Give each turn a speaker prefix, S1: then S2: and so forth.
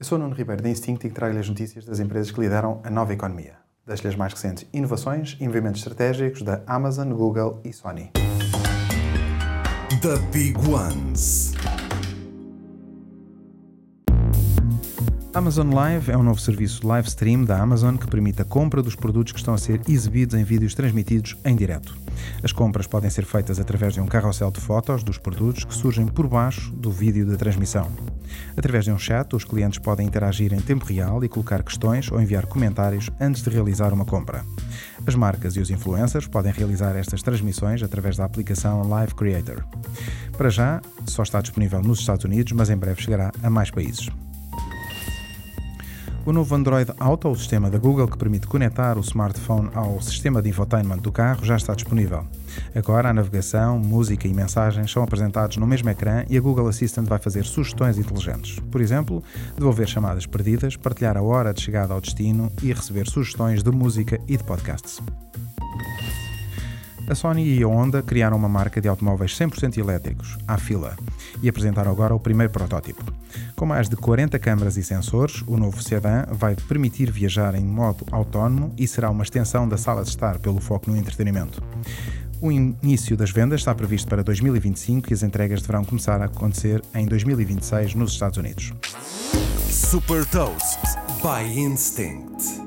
S1: Eu sou Nuno Ribeiro da Instinct e trago-lhe as notícias das empresas que lideram a nova economia. Das lhe as mais recentes inovações e movimentos estratégicos da Amazon, Google e Sony.
S2: The Big Ones.
S1: Amazon Live é um novo serviço live stream da Amazon que permite a compra dos produtos que estão a ser exibidos em vídeos transmitidos em direto. As compras podem ser feitas através de um carrossel de fotos dos produtos que surgem por baixo do vídeo da transmissão. Através de um chat, os clientes podem interagir em tempo real e colocar questões ou enviar comentários antes de realizar uma compra. As marcas e os influencers podem realizar estas transmissões através da aplicação Live Creator. Para já, só está disponível nos Estados Unidos, mas em breve chegará a mais países. O novo Android Auto, o sistema da Google que permite conectar o smartphone ao sistema de infotainment do carro, já está disponível. Agora, a navegação, música e mensagens são apresentados no mesmo ecrã e a Google Assistant vai fazer sugestões inteligentes. Por exemplo, devolver chamadas perdidas, partilhar a hora de chegada ao destino e receber sugestões de música e de podcasts. A Sony e a Honda criaram uma marca de automóveis 100% elétricos, à fila, e apresentaram agora o primeiro protótipo. Com mais de 40 câmaras e sensores, o novo sedã vai permitir viajar em modo autónomo e será uma extensão da sala de estar pelo foco no entretenimento. O início das vendas está previsto para 2025 e as entregas deverão começar a acontecer em 2026 nos Estados Unidos.
S2: Super Toast by Instinct.